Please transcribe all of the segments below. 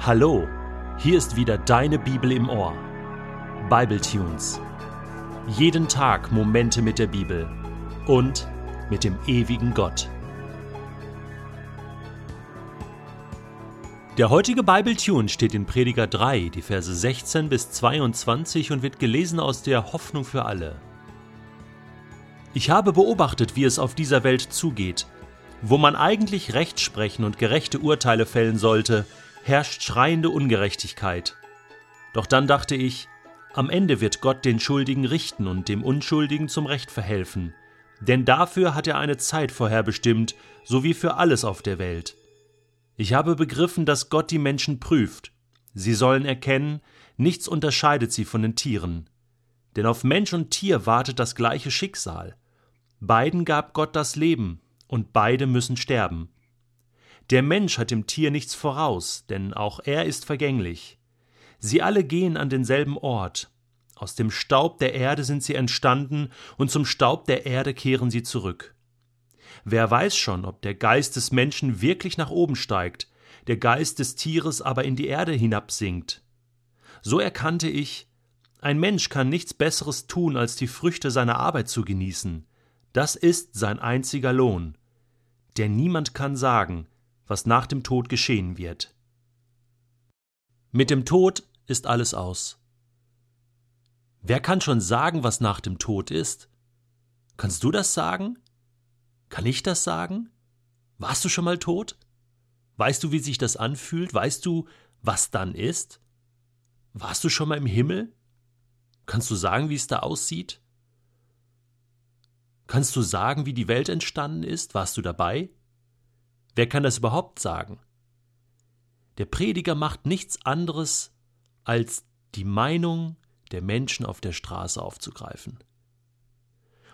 Hallo, hier ist wieder deine Bibel im Ohr. Bible Tunes. Jeden Tag Momente mit der Bibel und mit dem ewigen Gott. Der heutige Bible Tune steht in Prediger 3, die Verse 16 bis 22 und wird gelesen aus der Hoffnung für alle. Ich habe beobachtet, wie es auf dieser Welt zugeht. Wo man eigentlich Recht sprechen und gerechte Urteile fällen sollte, herrscht schreiende Ungerechtigkeit. Doch dann dachte ich, am Ende wird Gott den Schuldigen richten und dem Unschuldigen zum Recht verhelfen, denn dafür hat er eine Zeit vorherbestimmt, so wie für alles auf der Welt. Ich habe begriffen, dass Gott die Menschen prüft. Sie sollen erkennen, nichts unterscheidet sie von den Tieren. Denn auf Mensch und Tier wartet das gleiche Schicksal. Beiden gab Gott das Leben, und beide müssen sterben. Der Mensch hat dem Tier nichts voraus, denn auch er ist vergänglich. Sie alle gehen an denselben Ort. Aus dem Staub der Erde sind sie entstanden, und zum Staub der Erde kehren sie zurück. Wer weiß schon, ob der Geist des Menschen wirklich nach oben steigt, der Geist des Tieres aber in die Erde hinabsinkt. So erkannte ich, ein Mensch kann nichts Besseres tun, als die Früchte seiner Arbeit zu genießen. Das ist sein einziger Lohn. Denn niemand kann sagen, was nach dem Tod geschehen wird. Mit dem Tod ist alles aus. Wer kann schon sagen, was nach dem Tod ist? Kannst du das sagen? Kann ich das sagen? Warst du schon mal tot? Weißt du, wie sich das anfühlt? Weißt du, was dann ist? Warst du schon mal im Himmel? Kannst du sagen, wie es da aussieht? Kannst du sagen, wie die Welt entstanden ist? Warst du dabei? Wer kann das überhaupt sagen? Der Prediger macht nichts anderes, als die Meinung der Menschen auf der Straße aufzugreifen.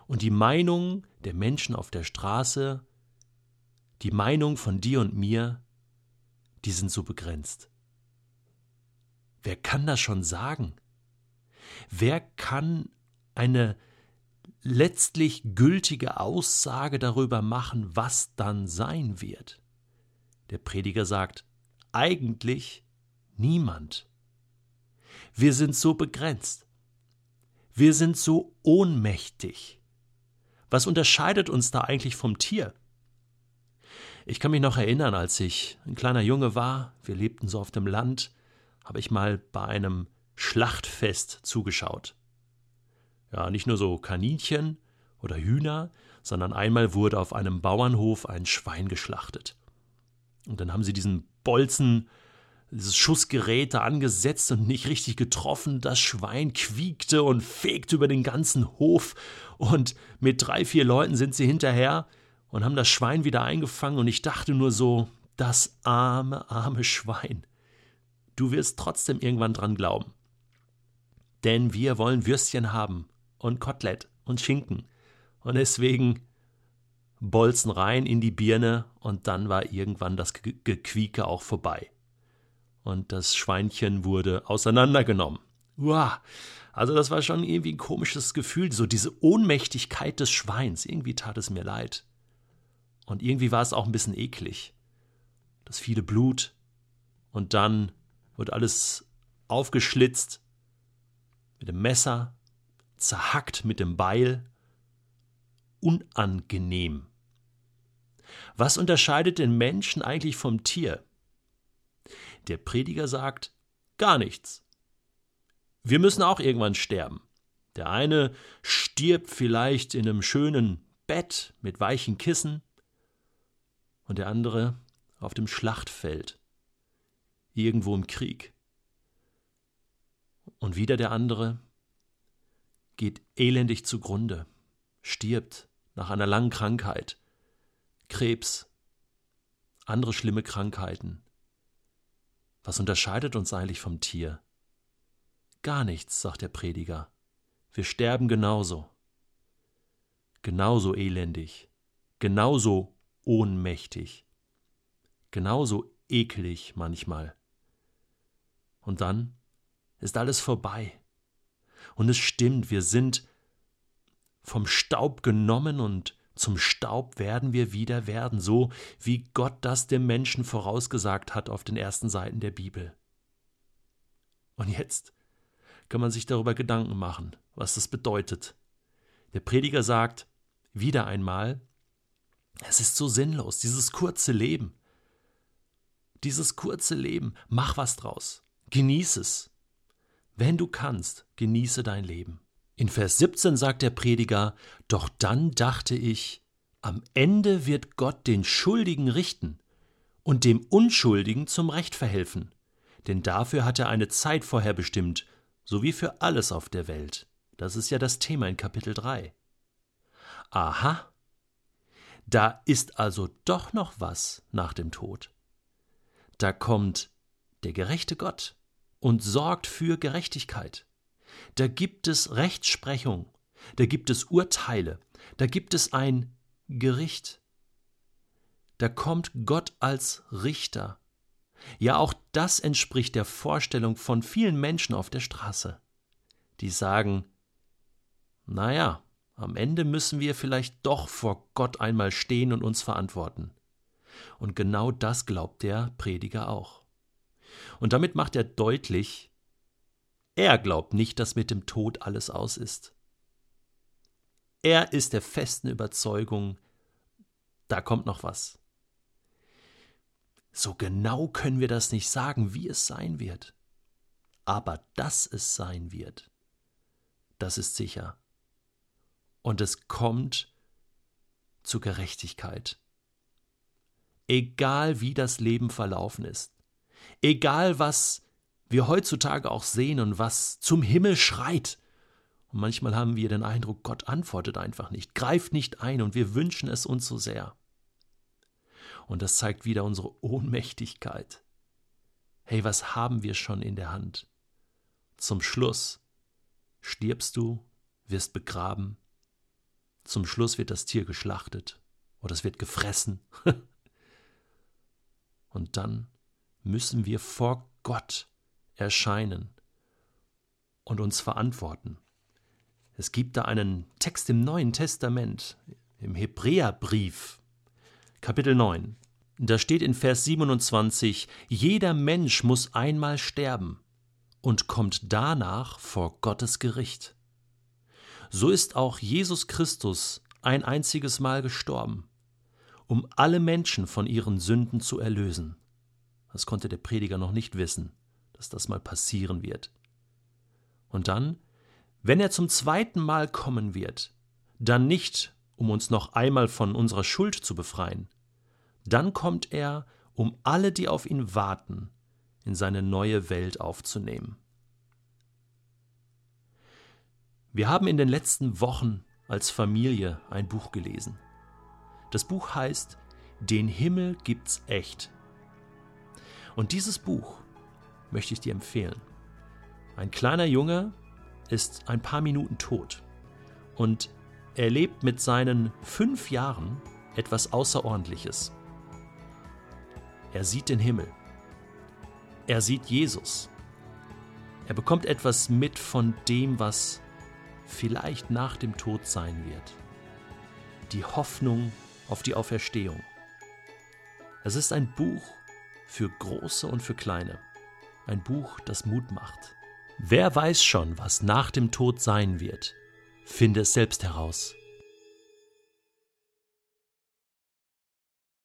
Und die Meinung der Menschen auf der Straße, die Meinung von dir und mir, die sind so begrenzt. Wer kann das schon sagen? Wer kann eine letztlich gültige Aussage darüber machen, was dann sein wird. Der Prediger sagt, eigentlich niemand. Wir sind so begrenzt. Wir sind so ohnmächtig. Was unterscheidet uns da eigentlich vom Tier? Ich kann mich noch erinnern, als ich ein kleiner Junge war, wir lebten so auf dem Land, habe ich mal bei einem Schlachtfest zugeschaut. Ja, nicht nur so Kaninchen oder Hühner, sondern einmal wurde auf einem Bauernhof ein Schwein geschlachtet. Und dann haben sie diesen Bolzen, dieses Schussgerät da angesetzt und nicht richtig getroffen. Das Schwein quiekte und fegte über den ganzen Hof. Und mit drei, vier Leuten sind sie hinterher und haben das Schwein wieder eingefangen. Und ich dachte nur so, das arme, arme Schwein. Du wirst trotzdem irgendwann dran glauben. Denn wir wollen Würstchen haben und Kotelett und Schinken. Und deswegen Bolzen rein in die Birne und dann war irgendwann das Gequieke auch vorbei. Und das Schweinchen wurde auseinandergenommen. Uah, also das war schon irgendwie ein komisches Gefühl, so diese Ohnmächtigkeit des Schweins. Irgendwie tat es mir leid. Und irgendwie war es auch ein bisschen eklig. Das viele Blut und dann wird alles aufgeschlitzt mit dem Messer zerhackt mit dem Beil, unangenehm. Was unterscheidet den Menschen eigentlich vom Tier? Der Prediger sagt, gar nichts. Wir müssen auch irgendwann sterben. Der eine stirbt vielleicht in einem schönen Bett mit weichen Kissen und der andere auf dem Schlachtfeld, irgendwo im Krieg. Und wieder der andere geht elendig zugrunde, stirbt nach einer langen Krankheit, Krebs, andere schlimme Krankheiten. Was unterscheidet uns eigentlich vom Tier? Gar nichts, sagt der Prediger. Wir sterben genauso. Genauso elendig, genauso ohnmächtig, genauso eklig manchmal. Und dann ist alles vorbei. Und es stimmt, wir sind vom Staub genommen und Zum Staub werden wir wieder werden, so wie Gott das dem Menschen vorausgesagt hat auf den ersten Seiten der Bibel. Und jetzt kann man sich darüber Gedanken machen, was das bedeutet. Der Prediger sagt wieder einmal, es ist so sinnlos, dieses kurze Leben. Dieses kurze Leben, mach was draus. Genieß es. Wenn du kannst, genieße dein Leben. In Vers 17 sagt der Prediger, Doch dann dachte ich, am Ende wird Gott den Schuldigen richten und dem Unschuldigen zum Recht verhelfen, denn dafür hat er eine Zeit vorherbestimmt, so wie für alles auf der Welt. Das ist ja das Thema in Kapitel 3. Aha, da ist also doch noch was nach dem Tod. Da kommt der gerechte Gott und sorgt für Gerechtigkeit. Da gibt es Rechtsprechung, da gibt es Urteile, da gibt es ein Gericht. Da kommt Gott als Richter. Ja, auch das entspricht der Vorstellung von vielen Menschen auf der Straße, die sagen, naja, am Ende müssen wir vielleicht doch vor Gott einmal stehen und uns verantworten. Und genau das glaubt der Prediger auch. Und damit macht er deutlich, er glaubt nicht, dass mit dem Tod alles aus ist. Er ist der festen Überzeugung, da kommt noch was. So genau können wir das nicht sagen, wie es sein wird. Aber dass es sein wird, das ist sicher und es kommt zu Gerechtigkeit. Egal wie das Leben verlaufen ist, egal was wir heutzutage auch sehen und was zum Himmel schreit, und manchmal haben wir den Eindruck, Gott antwortet einfach nicht, greift nicht ein und wir wünschen es uns so sehr. Und das zeigt wieder unsere Ohnmächtigkeit. Hey, was haben wir schon in der Hand? Zum Schluss stirbst du, wirst begraben, zum Schluss wird das Tier geschlachtet oder es wird gefressen. Und dann müssen wir vor Gott erscheinen und uns verantworten. Es gibt da einen Text im Neuen Testament, im Hebräerbrief, Kapitel 9. Da steht in Vers 27, jeder Mensch muss einmal sterben und kommt danach vor Gottes Gericht so ist auch Jesus Christus ein einziges Mal gestorben, um alle Menschen von ihren Sünden zu erlösen. Das konnte der Prediger noch nicht wissen, dass das mal passieren wird. Und dann, wenn er zum zweiten Mal kommen wird, dann nicht, um uns noch einmal von unserer Schuld zu befreien, dann kommt er, um alle, die auf ihn warten, in seine neue Welt aufzunehmen. Wir haben in den letzten Wochen als Familie ein Buch gelesen. Das Buch heißt Den Himmel gibt's echt. Und dieses Buch möchte ich dir empfehlen. Ein kleiner Junge ist ein paar Minuten tot und erlebt mit seinen fünf Jahren etwas Außerordentliches. Er sieht den Himmel. Er sieht Jesus. Er bekommt etwas mit von dem, was vielleicht nach dem Tod sein wird. Die Hoffnung auf die Auferstehung. Es ist ein Buch für Große und für Kleine. Ein Buch, das Mut macht. Wer weiß schon, was nach dem Tod sein wird? Finde es selbst heraus.